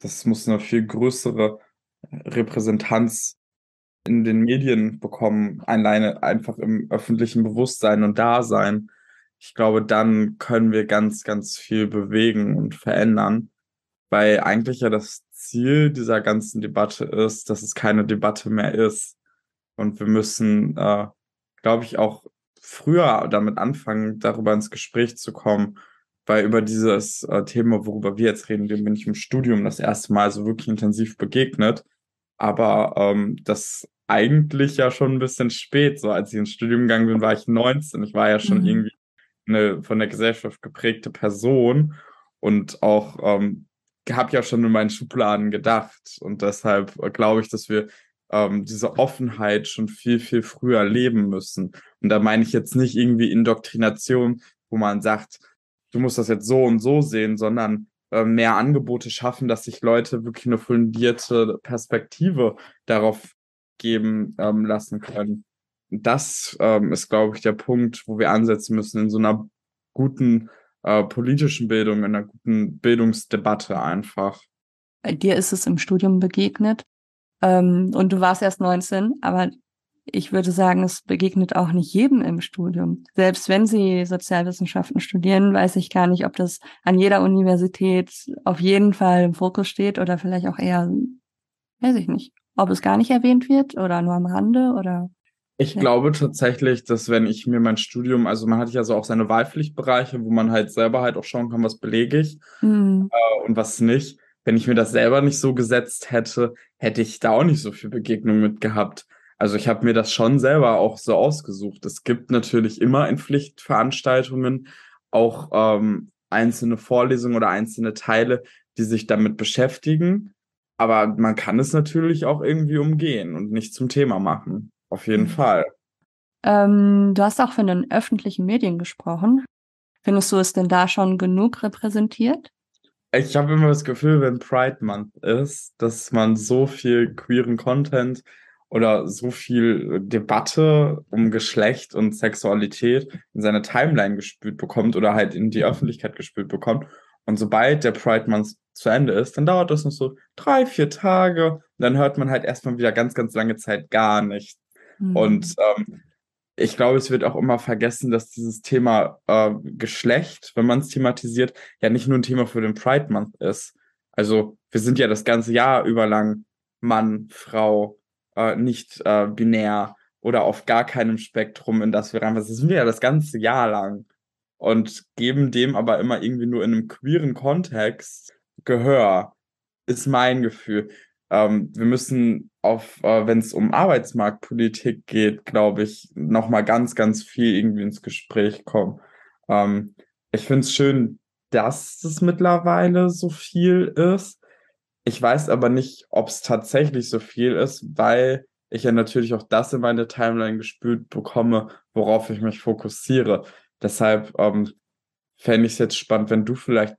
Das muss eine viel größere Repräsentanz in den Medien bekommen, alleine einfach im öffentlichen Bewusstsein und Dasein. Ich glaube, dann können wir ganz, ganz viel bewegen und verändern, weil eigentlich ja das Ziel dieser ganzen Debatte ist, dass es keine Debatte mehr ist. Und wir müssen äh, glaube ich, auch früher damit anfangen, darüber ins Gespräch zu kommen, weil über dieses äh, Thema, worüber wir jetzt reden, dem bin ich im Studium das erste Mal so wirklich intensiv begegnet. Aber ähm, das eigentlich ja schon ein bisschen spät. So als ich ins Studium gegangen bin, war ich 19. Ich war ja schon mhm. irgendwie eine von der Gesellschaft geprägte Person und auch ähm, habe ja schon in meinen Schubladen gedacht. Und deshalb äh, glaube ich, dass wir ähm, diese Offenheit schon viel, viel früher leben müssen. Und da meine ich jetzt nicht irgendwie Indoktrination, wo man sagt, du musst das jetzt so und so sehen, sondern äh, mehr Angebote schaffen, dass sich Leute wirklich eine fundierte Perspektive darauf geben ähm, lassen können. Das ähm, ist, glaube ich, der Punkt, wo wir ansetzen müssen in so einer guten äh, politischen Bildung, in einer guten Bildungsdebatte einfach. Dir ist es im Studium begegnet ähm, und du warst erst 19, aber ich würde sagen, es begegnet auch nicht jedem im Studium. Selbst wenn sie Sozialwissenschaften studieren, weiß ich gar nicht, ob das an jeder Universität auf jeden Fall im Fokus steht oder vielleicht auch eher, weiß ich nicht, ob es gar nicht erwähnt wird oder nur am Rande oder. Ich glaube tatsächlich, dass wenn ich mir mein Studium, also man hat ja so auch seine Wahlpflichtbereiche, wo man halt selber halt auch schauen kann, was belege ich mhm. äh, und was nicht. Wenn ich mir das selber nicht so gesetzt hätte, hätte ich da auch nicht so viel Begegnung mit gehabt. Also ich habe mir das schon selber auch so ausgesucht. Es gibt natürlich immer in Pflichtveranstaltungen auch ähm, einzelne Vorlesungen oder einzelne Teile, die sich damit beschäftigen. Aber man kann es natürlich auch irgendwie umgehen und nicht zum Thema machen. Auf jeden mhm. Fall. Ähm, du hast auch von den öffentlichen Medien gesprochen. Findest du es denn da schon genug repräsentiert? Ich habe immer das Gefühl, wenn Pride Month ist, dass man so viel queeren Content oder so viel Debatte um Geschlecht und Sexualität in seine Timeline gespült bekommt oder halt in die Öffentlichkeit gespült bekommt. Und sobald der Pride Month zu Ende ist, dann dauert das noch so drei, vier Tage. Und dann hört man halt erstmal wieder ganz, ganz lange Zeit gar nichts. Mhm. Und ähm, ich glaube, es wird auch immer vergessen, dass dieses Thema äh, Geschlecht, wenn man es thematisiert, ja nicht nur ein Thema für den Pride Month ist. Also wir sind ja das ganze Jahr über lang Mann, Frau, äh, nicht äh, binär oder auf gar keinem Spektrum, in das wir reinpassen. Das sind wir ja das ganze Jahr lang und geben dem aber immer irgendwie nur in einem queeren Kontext Gehör, ist mein Gefühl. Ähm, wir müssen auf, äh, wenn es um Arbeitsmarktpolitik geht, glaube ich, nochmal ganz, ganz viel irgendwie ins Gespräch kommen. Ähm, ich finde es schön, dass es mittlerweile so viel ist. Ich weiß aber nicht, ob es tatsächlich so viel ist, weil ich ja natürlich auch das in meine Timeline gespült bekomme, worauf ich mich fokussiere. Deshalb ähm, fände ich es jetzt spannend, wenn du vielleicht,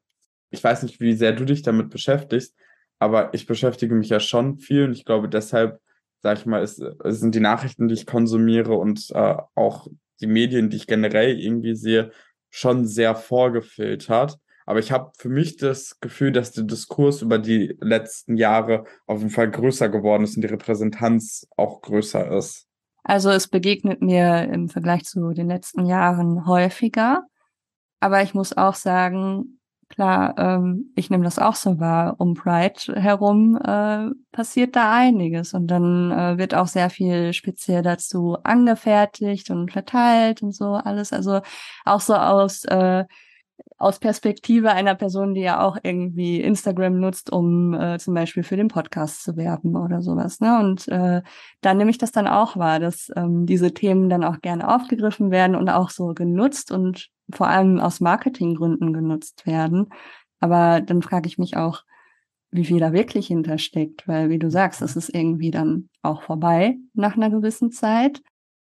ich weiß nicht, wie sehr du dich damit beschäftigst, aber ich beschäftige mich ja schon viel und ich glaube, deshalb, sag ich mal, es, es sind die Nachrichten, die ich konsumiere und äh, auch die Medien, die ich generell irgendwie sehe, schon sehr vorgefiltert. Aber ich habe für mich das Gefühl, dass der Diskurs über die letzten Jahre auf jeden Fall größer geworden ist und die Repräsentanz auch größer ist. Also es begegnet mir im Vergleich zu den letzten Jahren häufiger. Aber ich muss auch sagen, klar, ähm, ich nehme das auch so wahr. Um Pride herum äh, passiert da einiges und dann äh, wird auch sehr viel speziell dazu angefertigt und verteilt und so alles. Also auch so aus äh, aus Perspektive einer Person, die ja auch irgendwie Instagram nutzt, um äh, zum Beispiel für den Podcast zu werben oder sowas. Ne? Und äh, da nehme ich das dann auch wahr, dass ähm, diese Themen dann auch gerne aufgegriffen werden und auch so genutzt und vor allem aus Marketinggründen genutzt werden. Aber dann frage ich mich auch, wie viel da wirklich hintersteckt, weil wie du sagst, es ist irgendwie dann auch vorbei nach einer gewissen Zeit.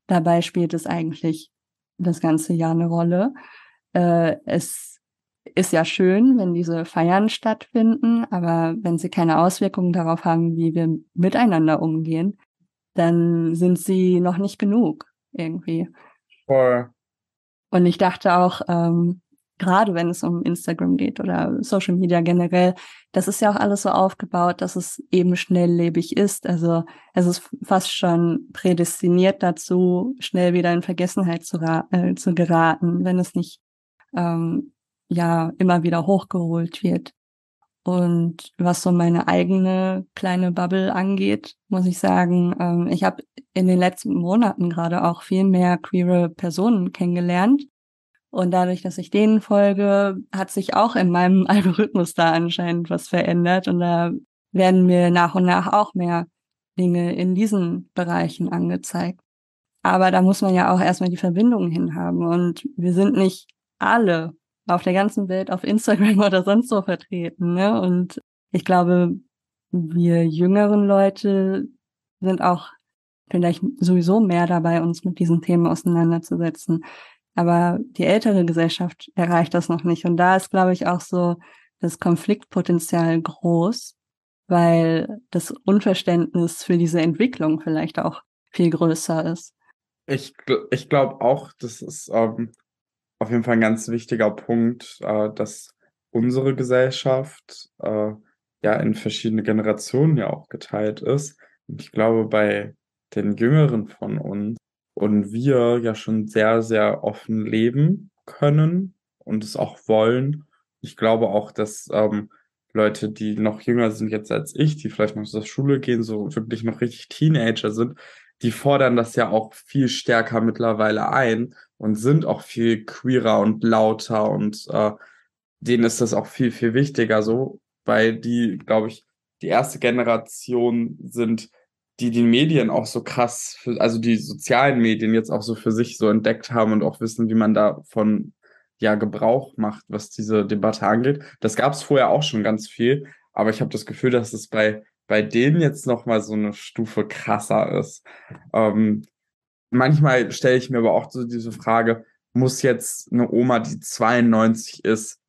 Dabei spielt es eigentlich das ganze Jahr eine Rolle. Äh, es ist ja schön, wenn diese Feiern stattfinden, aber wenn sie keine Auswirkungen darauf haben, wie wir miteinander umgehen, dann sind sie noch nicht genug irgendwie. Voll. Und ich dachte auch, ähm, gerade wenn es um Instagram geht oder Social Media generell, das ist ja auch alles so aufgebaut, dass es eben schnelllebig ist. Also es ist fast schon prädestiniert dazu, schnell wieder in Vergessenheit zu, äh, zu geraten, wenn es nicht ähm, ja immer wieder hochgeholt wird. Und was so meine eigene kleine Bubble angeht, muss ich sagen, ähm, ich habe in den letzten Monaten gerade auch viel mehr queere Personen kennengelernt. Und dadurch, dass ich denen folge, hat sich auch in meinem Algorithmus da anscheinend was verändert. Und da werden mir nach und nach auch mehr Dinge in diesen Bereichen angezeigt. Aber da muss man ja auch erstmal die Verbindungen hinhaben. Und wir sind nicht alle auf der ganzen Welt auf Instagram oder sonst so vertreten. Ne? Und ich glaube, wir jüngeren Leute sind auch vielleicht sowieso mehr dabei, uns mit diesen Themen auseinanderzusetzen. Aber die ältere Gesellschaft erreicht das noch nicht. Und da ist, glaube ich, auch so das Konfliktpotenzial groß, weil das Unverständnis für diese Entwicklung vielleicht auch viel größer ist. Ich, ich glaube auch, das ist ähm, auf jeden Fall ein ganz wichtiger Punkt, äh, dass unsere Gesellschaft äh, ja in verschiedene Generationen ja auch geteilt ist. Und ich glaube, bei den Jüngeren von uns und wir ja schon sehr, sehr offen leben können und es auch wollen. Ich glaube auch, dass ähm, Leute, die noch jünger sind jetzt als ich, die vielleicht noch zur Schule gehen, so wirklich noch richtig Teenager sind, die fordern das ja auch viel stärker mittlerweile ein und sind auch viel queerer und lauter und äh, denen ist das auch viel, viel wichtiger so, weil die, glaube ich, die erste Generation sind, die die Medien auch so krass, für, also die sozialen Medien jetzt auch so für sich so entdeckt haben und auch wissen, wie man davon ja Gebrauch macht, was diese Debatte angeht. Das gab es vorher auch schon ganz viel, aber ich habe das Gefühl, dass es bei bei denen jetzt noch mal so eine Stufe krasser ist. Ähm, manchmal stelle ich mir aber auch so diese Frage, muss jetzt eine Oma, die 92 ist,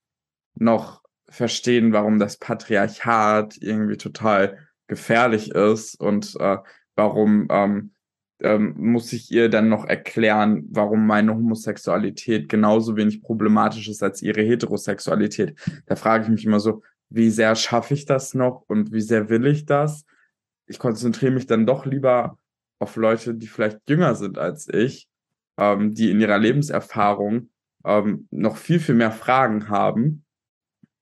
noch verstehen, warum das Patriarchat irgendwie total gefährlich ist und äh, warum ähm, ähm, muss ich ihr dann noch erklären, warum meine Homosexualität genauso wenig problematisch ist als ihre Heterosexualität. Da frage ich mich immer so, wie sehr schaffe ich das noch und wie sehr will ich das? Ich konzentriere mich dann doch lieber auf Leute, die vielleicht jünger sind als ich, ähm, die in ihrer Lebenserfahrung ähm, noch viel, viel mehr Fragen haben,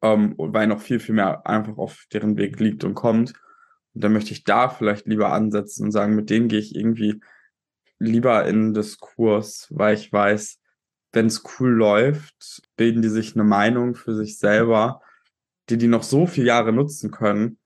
ähm, weil noch viel, viel mehr einfach auf deren Weg liegt und kommt. Und dann möchte ich da vielleicht lieber ansetzen und sagen, mit denen gehe ich irgendwie lieber in Diskurs, weil ich weiß, wenn es cool läuft, bilden die sich eine Meinung für sich selber, die die noch so viele Jahre nutzen können.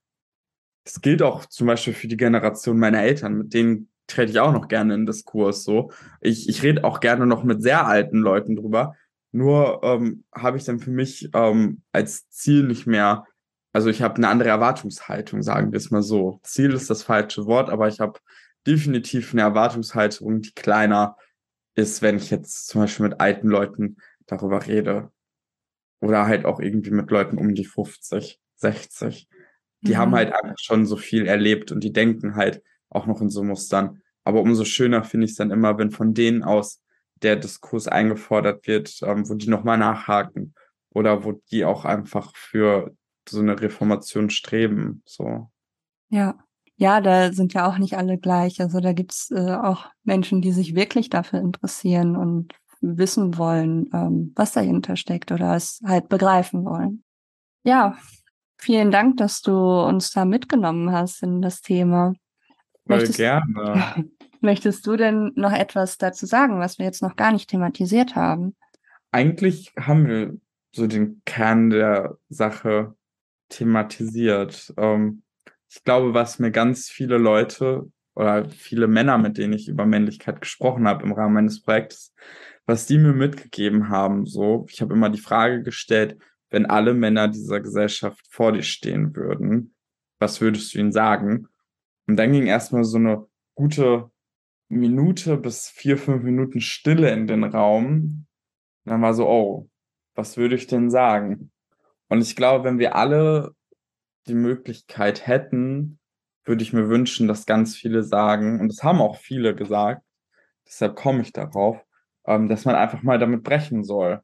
Es gilt auch zum Beispiel für die Generation meiner Eltern, mit denen trete ich auch noch gerne in Diskurs so. Ich, ich rede auch gerne noch mit sehr alten Leuten drüber. Nur ähm, habe ich dann für mich ähm, als Ziel nicht mehr, also ich habe eine andere Erwartungshaltung, sagen wir es mal so. Ziel ist das falsche Wort, aber ich habe definitiv eine Erwartungshaltung, die kleiner ist, wenn ich jetzt zum Beispiel mit alten Leuten darüber rede. Oder halt auch irgendwie mit Leuten um die 50, 60. Die mhm. haben halt einfach schon so viel erlebt und die denken halt, auch noch in so Mustern. Aber umso schöner finde ich es dann immer, wenn von denen aus der Diskurs eingefordert wird, ähm, wo die nochmal nachhaken oder wo die auch einfach für so eine Reformation streben. So. Ja. Ja, da sind ja auch nicht alle gleich. Also da gibt's äh, auch Menschen, die sich wirklich dafür interessieren und wissen wollen, ähm, was dahinter steckt oder es halt begreifen wollen. Ja, vielen Dank, dass du uns da mitgenommen hast in das Thema. Voll möchtest, gerne. Möchtest du denn noch etwas dazu sagen, was wir jetzt noch gar nicht thematisiert haben? Eigentlich haben wir so den Kern der Sache thematisiert. Ähm, ich glaube, was mir ganz viele Leute oder viele Männer, mit denen ich über Männlichkeit gesprochen habe im Rahmen meines Projekts, was die mir mitgegeben haben, so, ich habe immer die Frage gestellt, wenn alle Männer dieser Gesellschaft vor dir stehen würden, was würdest du ihnen sagen? Und dann ging erstmal so eine gute Minute bis vier, fünf Minuten Stille in den Raum. Und dann war so, oh, was würde ich denn sagen? Und ich glaube, wenn wir alle die Möglichkeit hätten, würde ich mir wünschen, dass ganz viele sagen, und das haben auch viele gesagt, deshalb komme ich darauf, ähm, dass man einfach mal damit brechen soll.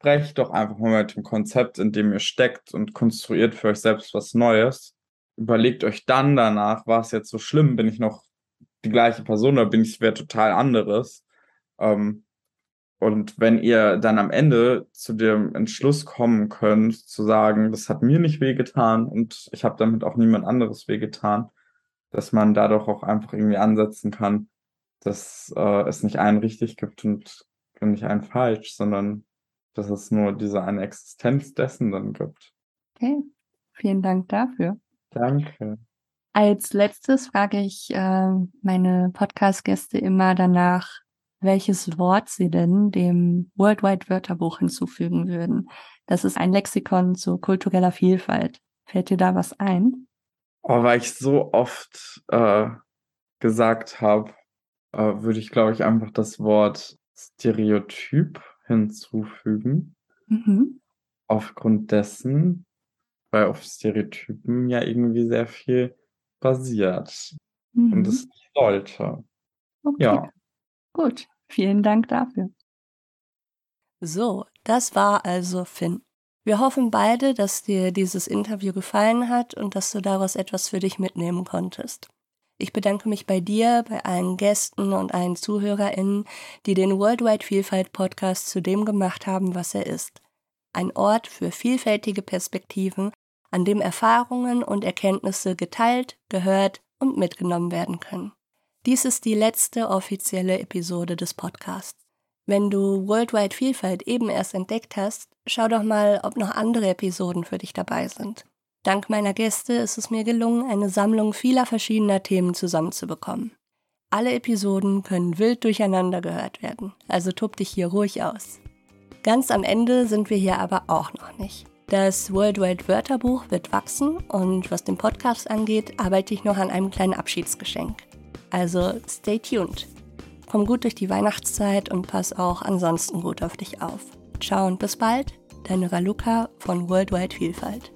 Brecht doch einfach mal mit dem Konzept, in dem ihr steckt und konstruiert für euch selbst was Neues überlegt euch dann danach, war es jetzt so schlimm, bin ich noch die gleiche Person oder bin ich wer total anderes? Ähm, Und wenn ihr dann am Ende zu dem Entschluss kommen könnt, zu sagen, das hat mir nicht wehgetan und ich habe damit auch niemand anderes wehgetan, dass man dadurch auch einfach irgendwie ansetzen kann, dass äh, es nicht einen richtig gibt und nicht einen falsch, sondern dass es nur diese eine Existenz dessen dann gibt. Okay, vielen Dank dafür. Danke. Als letztes frage ich äh, meine Podcast-Gäste immer danach, welches Wort sie denn dem Worldwide Wörterbuch hinzufügen würden. Das ist ein Lexikon zu kultureller Vielfalt. Fällt dir da was ein? Oh, weil ich so oft äh, gesagt habe, äh, würde ich, glaube ich, einfach das Wort Stereotyp hinzufügen. Mhm. Aufgrund dessen, weil auf Stereotypen ja irgendwie sehr viel basiert. Mhm. Und es sollte. Okay. Ja. Gut, vielen Dank dafür. So, das war also Finn. Wir hoffen beide, dass dir dieses Interview gefallen hat und dass du daraus etwas für dich mitnehmen konntest. Ich bedanke mich bei dir, bei allen Gästen und allen ZuhörerInnen, die den Worldwide Vielfalt Podcast zu dem gemacht haben, was er ist. Ein Ort für vielfältige Perspektiven, an dem Erfahrungen und Erkenntnisse geteilt, gehört und mitgenommen werden können. Dies ist die letzte offizielle Episode des Podcasts. Wenn du Worldwide Vielfalt eben erst entdeckt hast, schau doch mal, ob noch andere Episoden für dich dabei sind. Dank meiner Gäste ist es mir gelungen, eine Sammlung vieler verschiedener Themen zusammenzubekommen. Alle Episoden können wild durcheinander gehört werden, also tob dich hier ruhig aus. Ganz am Ende sind wir hier aber auch noch nicht. Das Worldwide Wörterbuch wird wachsen und was den Podcast angeht, arbeite ich noch an einem kleinen Abschiedsgeschenk. Also stay tuned. Komm gut durch die Weihnachtszeit und pass auch ansonsten gut auf dich auf. Ciao und bis bald, deine Raluca von Worldwide Vielfalt.